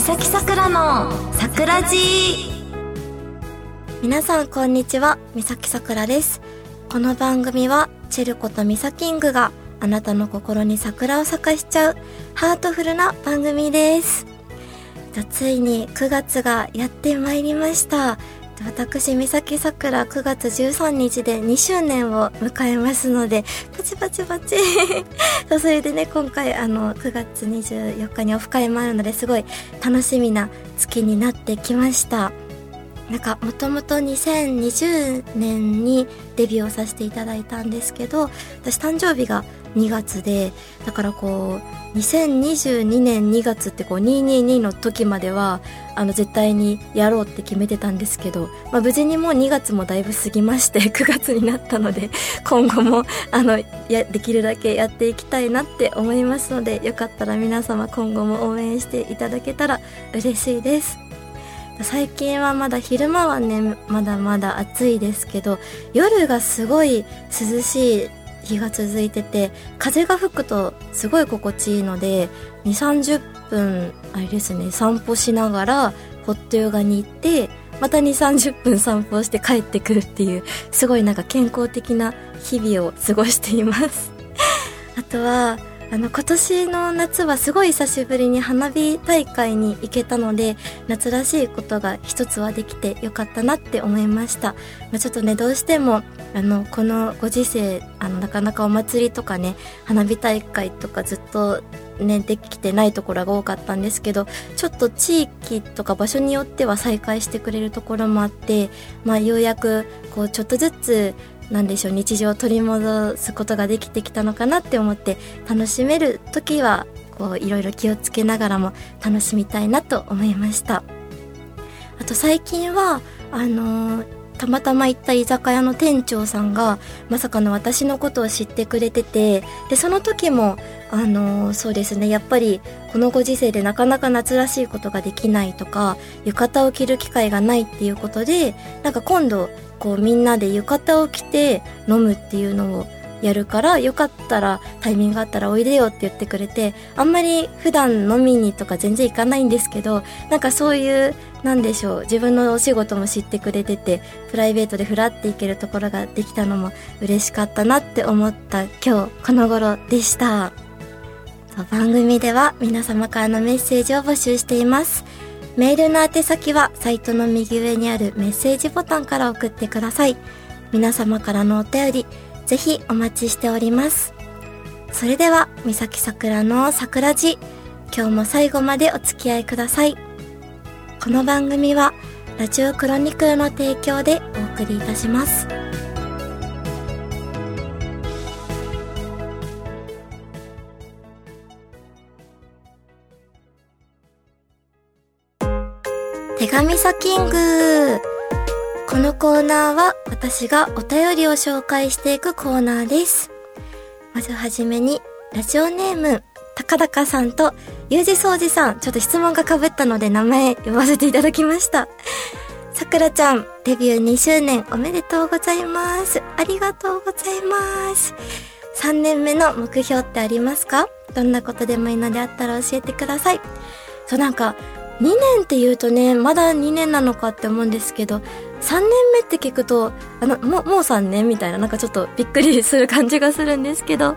三崎さくらの桜寺。皆さんこんにちは。三崎さくらです。この番組はチェルコとミサキングがあなたの心に桜を咲かしちゃうハートフルな番組です。ついに9月がやってまいりました。私、三崎さくら9月13日で2周年を迎えますので、パチパチパチ それでね、今回あの、9月24日にオフ会もあるので、すごい楽しみな月になってきました。なんか、もともと2020年にデビューをさせていただいたんですけど、私誕生日が2月で、だからこう、2022年2月ってこう222の時まではあの絶対にやろうって決めてたんですけど、まあ、無事にもう2月もだいぶ過ぎまして 9月になったので今後もあのやできるだけやっていきたいなって思いますのでよかったら皆様今後も応援していただけたら嬉しいです。最近はまだ昼間はねまだまだ暑いですけど夜がすごい涼しい日が続いてて風が吹くとすごい心地いいので2 3 0分あれですね散歩しながらホットヨガに行ってまた2 3 0分散歩して帰ってくるっていうすごいなんか健康的な日々を過ごしています。あとはあの今年の夏はすごい久しぶりに花火大会に行けたので夏らしいことが一つはできてよかったなって思いました、まあ、ちょっとねどうしてもあのこのご時世あのなかなかお祭りとかね花火大会とかずっとねできてないところが多かったんですけどちょっと地域とか場所によっては再開してくれるところもあってまあようやくこうちょっとずつなんでしょう日常を取り戻すことができてきたのかなって思って楽しめる時はこういろいろ気をつけながらも楽しみたいなと思いました。あと最近はあのーたまたま行った居酒屋の店長さんがまさかの私のことを知ってくれててでその時もあのー、そうですねやっぱりこのご時世でなかなか夏らしいことができないとか浴衣を着る機会がないっていうことでなんか今度こうみんなで浴衣を着て飲むっていうのをやるからよかったらタイミングがあったらおいでよって言ってくれてあんまり普段飲みにとか全然行かないんですけどなんかそういうなんでしょう自分のお仕事も知ってくれててプライベートでふらっていけるところができたのも嬉しかったなって思った今日この頃でした番組では皆様からのメッセージを募集していますメールの宛先はサイトの右上にあるメッセージボタンから送ってください。皆様からのお便り、ぜひお待ちしております。それでは、三崎桜の桜寺、今日も最後までお付き合いください。この番組は、ラジオクロニクルの提供でお送りいたします。手紙サキングこのコーナーは私がお便りを紹介していくコーナーです。まずはじめに、ラジオネーム、高高さんと、ゆうじそうじさん、ちょっと質問が被ったので名前呼ばせていただきました。さくらちゃん、デビュー2周年おめでとうございます。ありがとうございます。3年目の目標ってありますか？どんなことでもいいのであったら教えてください。そうなんか、2年って言うとね、まだ2年なのかって思うんですけど、3年目って聞くと、あの、もう、もう3年みたいな、なんかちょっとびっくりする感じがするんですけど、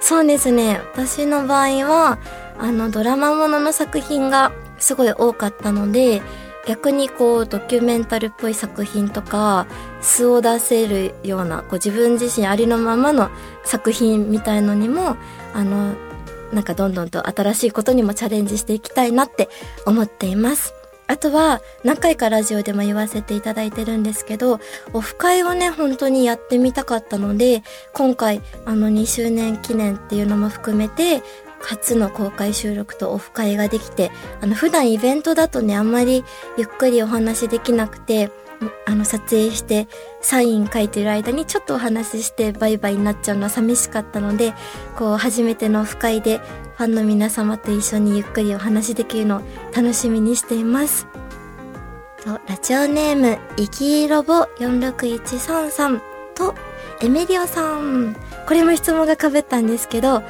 そうですね、私の場合は、あの、ドラマものの作品がすごい多かったので、逆にこう、ドキュメンタルっぽい作品とか、素を出せるような、こう自分自身ありのままの作品みたいのにも、あの、なんかどんどんと新しいことにもチャレンジしていきたいなって思っています。あとは何回かラジオでも言わせていただいてるんですけど、オフ会をね、本当にやってみたかったので、今回あの2周年記念っていうのも含めて、初の公開収録とオフ会ができて、あの普段イベントだとね、あんまりゆっくりお話できなくて、あの撮影してサイン書いてる間にちょっとお話ししてバイバイになっちゃうのは寂しかったのでこう初めてのオフ会でファンの皆様と一緒にゆっくりお話できるのを楽しみにしています。とラジオネームイキーロボ46133とエメリオさん。これも質問がかぶったんですけど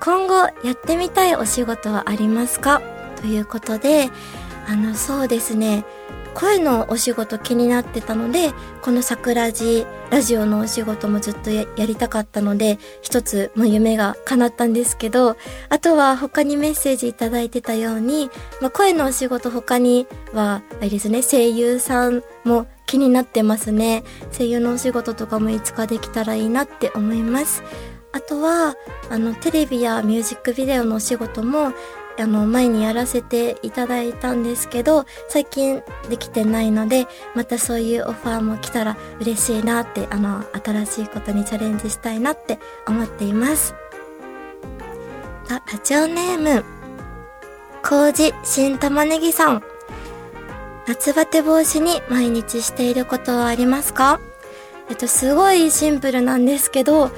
今後やってみたいお仕事はありますか？ということで、あの、そうですね、声のお仕事気になってたので、この桜地ラジオのお仕事もずっとやりたかったので、一つも夢が叶ったんですけど、あとは他にメッセージいただいてたように、まあ、声のお仕事他には、あれですね、声優さんも気になってますね。声優のお仕事とかもいつかできたらいいなって思います。あとは、あの、テレビやミュージックビデオのお仕事も、あの、前にやらせていただいたんですけど、最近できてないので、またそういうオファーも来たら嬉しいなって、あの、新しいことにチャレンジしたいなって思っています。あ、ラジオネーム、麹新玉ねぎさん。夏バテ防止に毎日していることはありますか？えっと、すごいシンプルなんですけど、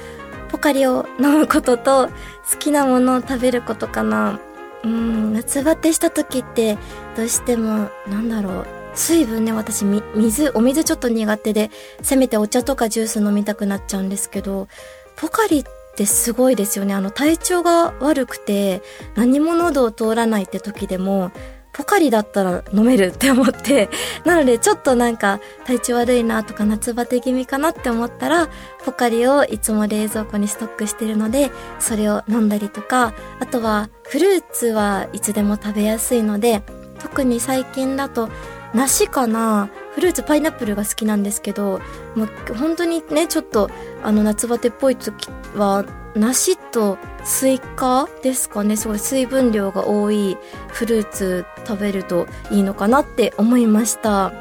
ポカリを飲むことと、好きなものを食べることかな。うん、夏バテした時って、どうしても、なんだろう。水分ね、私、水、お水ちょっと苦手で、せめてお茶とかジュース飲みたくなっちゃうんですけど、ポカリってすごいですよね。あの、体調が悪くて、何も喉を通らないって時でも、ポカリだったら飲めるって思って、なのでちょっとなんか体調悪いなとか夏バテ気味かなって思ったら、ポカリをいつも冷蔵庫にストックしてるので、それを飲んだりとか、あとはフルーツはいつでも食べやすいので、特に最近だと梨かな。フルーツパイナップルが好きなんですけど、もう本当にね、ちょっとあの夏バテっぽい時は梨とスイカですかね。すごい水分量が多いフルーツ食べるといいのかなって思いました。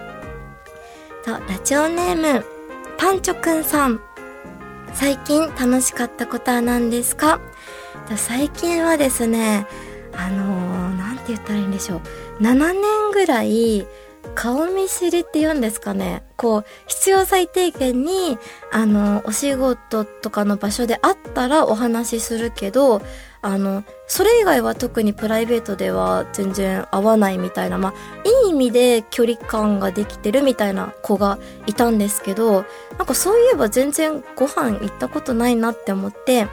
さラジオネームパンチョくんさん。最近楽しかったことは何ですか？最近はですねあのー、なんて言ったらいいんでしょう。7年ぐらい顔見知りって言うんですかね。こう、必要最低限に、あの、お仕事とかの場所であったらお話しするけど、あの、それ以外は特にプライベートでは全然合わないみたいな、まあ、いい意味で距離感ができてるみたいな子がいたんですけど、なんかそういえば全然ご飯行ったことないなって思って、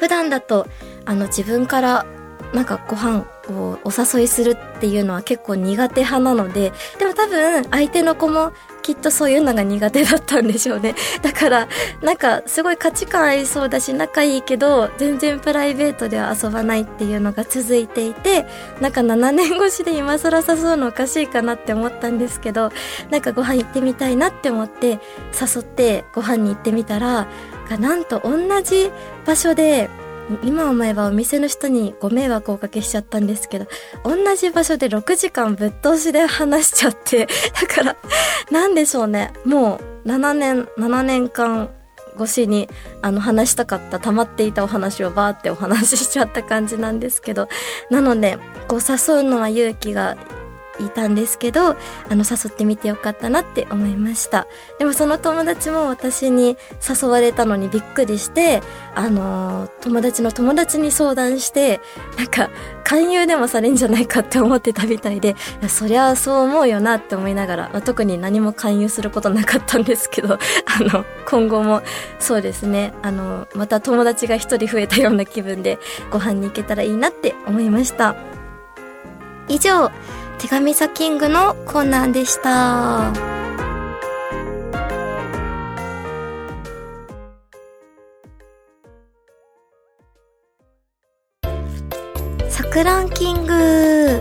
普段だと、あの、自分からなんかご飯をお誘いするっていうのは結構苦手派なので、でも多分相手の子もきっとそういうのが苦手だったんでしょうね。だから、なんかすごい価値観ありそうだし仲いいけど、全然プライベートでは遊ばないっていうのが続いていて、なんか7年越しで今更誘うのおかしいかなって思ったんですけど、なんかご飯行ってみたいなって思って誘ってご飯に行ってみたら、なんと同じ場所で今思えばお店の人にご迷惑をおかけしちゃったんですけど、同じ場所で6時間ぶっ通しで話しちゃって、だから、なんでしょうね。もう7年、7年間越しにあの話したかった溜まっていたお話をバーってお話ししちゃった感じなんですけど、なので、こう誘うのは勇気がいたんですけど、あの、誘ってみてよかったなって思いました。でもその友達も私に誘われたのにびっくりして、あのー、友達の友達に相談して、なんか、勧誘でもされんじゃないかって思ってたみたいで、いやそりゃそう思うよなって思いながら、まあ、特に何も勧誘することなかったんですけど、あの、今後もそうですね、あの、また友達が一人増えたような気分でご飯に行けたらいいなって思いました。以上、手紙サキングのコーナーでした。サクランキング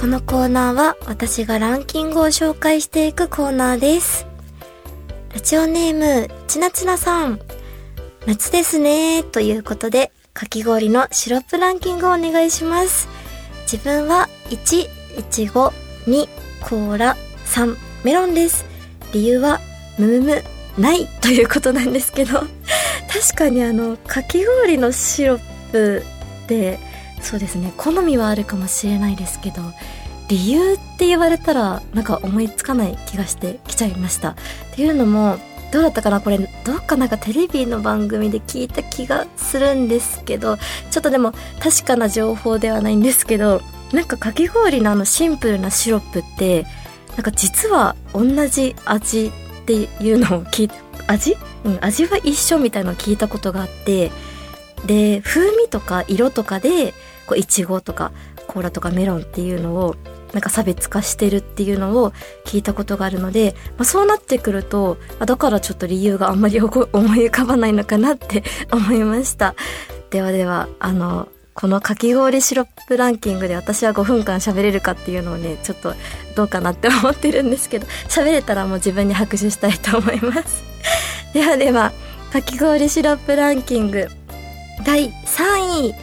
このコーナーは私がランキングを紹介していくコーナーです。ラジオネーム、ちなちなさん。夏ですねということで、かき氷のシロップランキングをお願いします。自分は1、いちご、2、コーラ、3、メロンです。理由は、むむむ、ないということなんですけど、確かにあの、かき氷のシロップって、そうですね、好みはあるかもしれないですけど、理由って言われたら、なんか思いつかない気がしてきちゃいました。っていうのも、どうだったかな？これ、どっかなんかテレビの番組で聞いた気がするんですけど、ちょっとでも確かな情報ではないんですけど、なんかかき氷のあのシンプルなシロップってなんか実は同じ味っていうのを聞い 味？うん味は一緒みたいなのを聞いたことがあってで風味とか色とかでこういちごとかコーラとかメロンっていうのをなんか差別化してるっていうのを聞いたことがあるので、まあ、そうなってくると、だからちょっと理由があんまり思い浮かばないのかなって 思いました。ではではあのこのかき氷シロップランキングで私は5分間喋れるかっていうのをねちょっとどうかなって思ってるんですけど 喋れたらもう自分に拍手したいと思います。ではではかき氷シロップランキング第3位。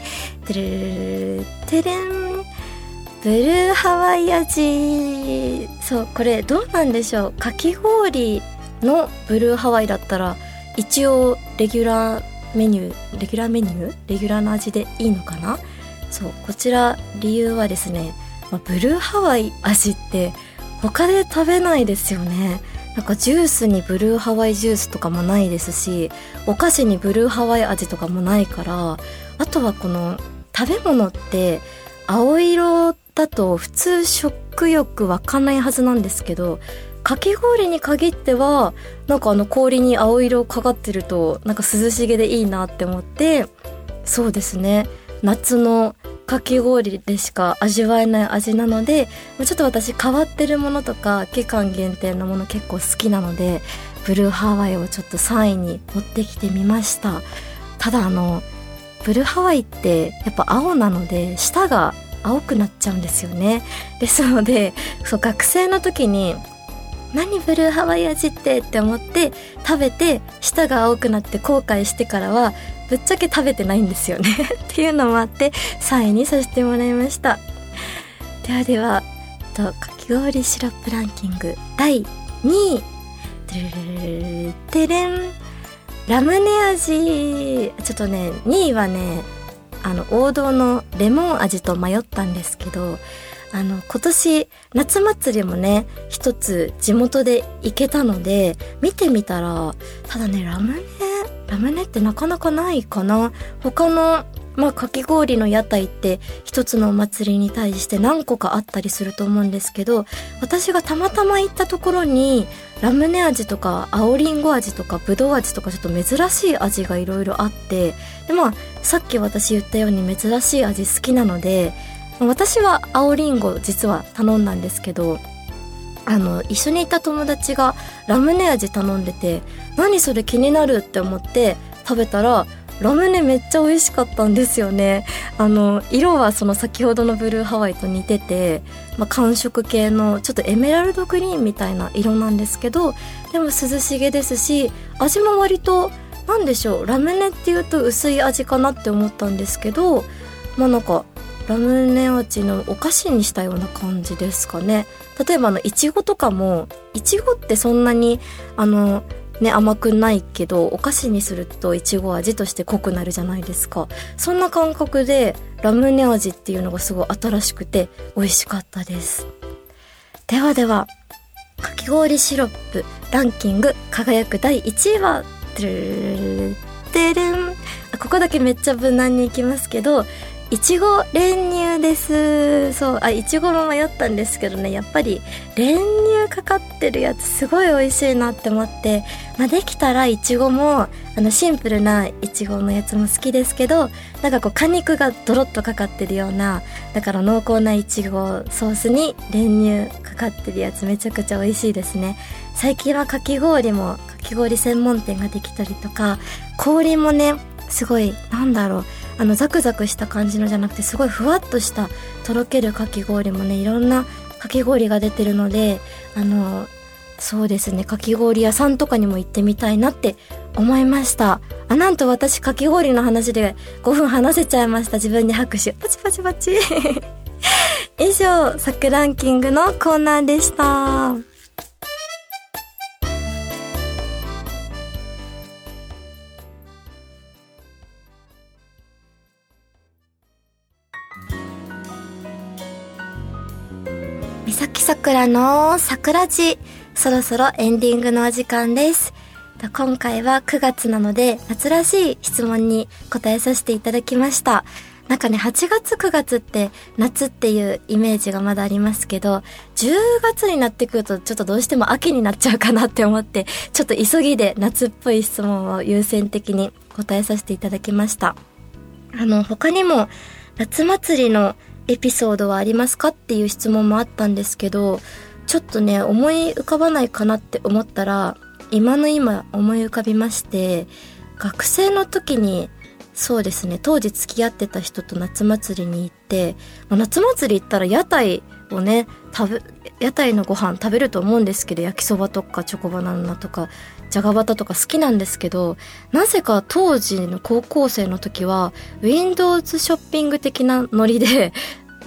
てるてれん。ブルーハワイ味。そうこれどうなんでしょう。かき氷のブルーハワイだったら一応レギュラーメニューレギュラーメニューレギュラーの味でいいのかな？そうこちら理由はですね、まあ、ブルーハワイ味って他で食べないですよね。なんかジュースにブルーハワイジュースとかもないですしお菓子にブルーハワイ味とかもないからあとはこの食べ物って青色だと普通食欲湧かないはずなんですけどかき氷に限ってはなんかあの氷に青色かかってるとなんか涼しげでいいなって思ってそうですね。夏のかき氷でしか味わえない味なのでちょっと私変わってるものとか期間限定のもの結構好きなのでブルーハワイをちょっと3位に持ってきてみました。ただあのブルーハワイってやっぱ青なので舌が青くなっちゃうんですよね。ですのでそう学生の時に何ブルーハワイ味ってって思って食べて舌が青くなって後悔してからはぶっちゃけ食べてないんですよね っていうのもあって3位にさせてもらいました。ではではとかき氷シロップランキング第2位。てれんラムネ味ちょっとね2位はねあの王道のレモン味と迷ったんですけどあの、今年、夏祭りもね、一つ地元で行けたので、見てみたら、ただね、ラムネ、ラムネってなかなかないかな。他の、まあ、かき氷の屋台って一つのお祭りに対して何個かあったりすると思うんですけど、私がたまたま行ったところに、ラムネ味とか青りんご味とかぶどう味とかちょっと珍しい味がいろいろあって、でまあ、さっき私言ったように珍しい味好きなので、私は青りんご実は頼んだんですけどあの一緒にいた友達がラムネ味頼んでて何それ気になるって思って食べたらラムネめっちゃ美味しかったんですよね。あの色はその先ほどのブルーハワイと似てて、まあ、寒色系のちょっとエメラルドグリーンみたいな色なんですけどでも涼しげですし味も割と何でしょうラムネっていうと薄い味かなって思ったんですけどまあなんかラムネ味のお菓子にしたような感じですかね。例えばあのいちごとかもいちごってそんなにあのね甘くないけどお菓子にするといちご味として濃くなるじゃないですか。そんな感覚でラムネ味っていうのがすごい新しくて美味しかったです。ではではかき氷シロップランキング輝く第1位はてるん。ここだけめっちゃ無難にいきますけどいちご練乳です。そうあいちごも迷ったんですけどね。やっぱり練乳かかってるやつすごい美味しいなって思って、まあ、できたらいちごもあのシンプルないちごのやつも好きですけどなんかこう果肉がドロッとかかってるようなだから濃厚ないちごソースに練乳かかってるやつめちゃくちゃ美味しいですね。最近はかき氷もかき氷専門店ができたりとか氷もねすごいなんだろう。あのザクザクした感じのじゃなくてすごいふわっとしたとろけるかき氷もねいろんなかき氷が出てるのであのそうですねかき氷屋さんとかにも行ってみたいなって思いました。あなんと私かき氷の話で5分話せちゃいました。自分に拍手。パチパチパチ。以上サクランキングのコーナーでした。さくらの桜地。そろそろエンディングのお時間です。今回は9月なので、夏らしい質問に答えさせていただきました。なんかね、8月9月って夏っていうイメージがまだありますけど、10月になってくるとちょっとどうしても秋になっちゃうかなって思って、ちょっと急ぎで夏っぽい質問を優先的に答えさせていただきました。あの、他にも夏祭りのエピソードはありますかっていう質問もあったんですけど、ちょっとね、思い浮かばないかなって思ったら、今の今思い浮かびまして、学生の時に、そうですね、当時付き合ってた人と夏祭りに行って、夏祭り行ったら屋台をね、食べ、屋台のご飯食べると思うんですけど、焼きそばとかチョコバナナとか、じゃがバタとか好きなんですけど、なぜか当時の高校生の時は、Windows ショッピング的なノリで、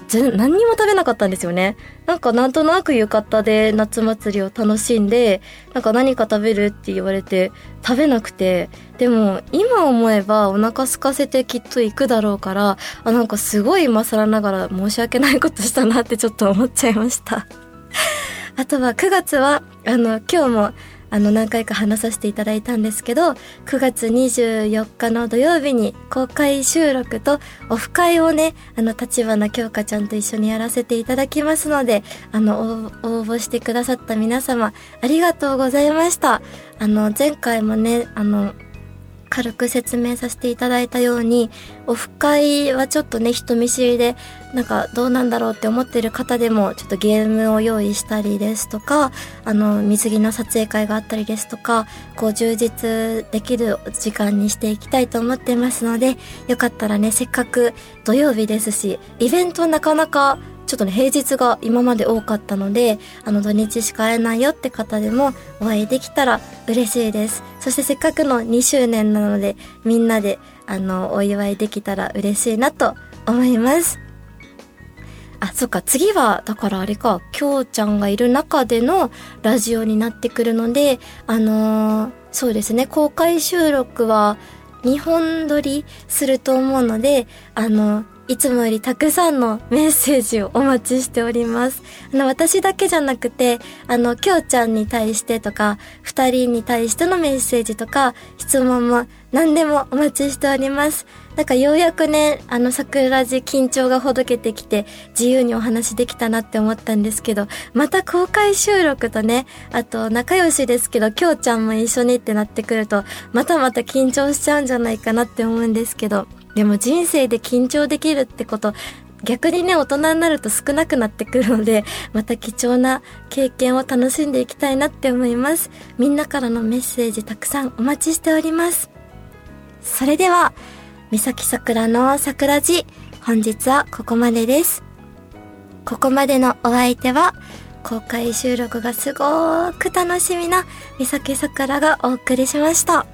全何にも食べなかったんですよね。なんかなんとなく浴衣で夏祭りを楽しんで、なんか何か食べるって言われて食べなくて、でも今思えばお腹空かせてきっと行くだろうから、あ、なんかすごい今更ながら申し訳ないことしたなってちょっと思っちゃいました。あとは9月は、あの、今日もあの何回か話させていただいたんですけど9月24日の土曜日に公開収録とオフ会をねあの立花京香ちゃんと一緒にやらせていただきますのであの応募してくださった皆様ありがとうございました。あの前回もねあの軽く説明させていただいたように、オフ会はちょっとね、人見知りで、なんかどうなんだろうって思ってる方でも、ちょっとゲームを用意したりですとか、あの、水着の撮影会があったりですとか、こう充実できる時間にしていきたいと思ってますので、よかったらね、せっかく土曜日ですし、イベントなかなかちょっとね、平日が今まで多かったので、あの土日しか会えないよって方でもお会いできたら嬉しいです。そしてせっかくの2周年なので、みんなで、あの、お祝いできたら嬉しいなと思います。あ、そっか、次は、だからあれか、きょうちゃんがいる中でのラジオになってくるので、あのー、そうですね、公開収録は2本撮りすると思うので、あの、いつもよりたくさんのメッセージをお待ちしております。あの、私だけじゃなくて、あの、きょうちゃんに対してとか、二人に対してのメッセージとか、質問も何でもお待ちしております。なんかようやくね、あの、桜地緊張がほどけてきて、自由にお話できたなって思ったんですけど、また公開収録とね、あと仲良しですけど、きょうちゃんも一緒にってなってくると、またまた緊張しちゃうんじゃないかなって思うんですけど、でも人生で緊張できるってこと、逆にね、大人になると少なくなってくるので、また貴重な経験を楽しんでいきたいなって思います。みんなからのメッセージたくさんお待ちしております。それでは、三崎桜の桜寺、本日はここまでです。ここまでのお相手は、公開収録がすごーく楽しみな三崎桜がお送りしました。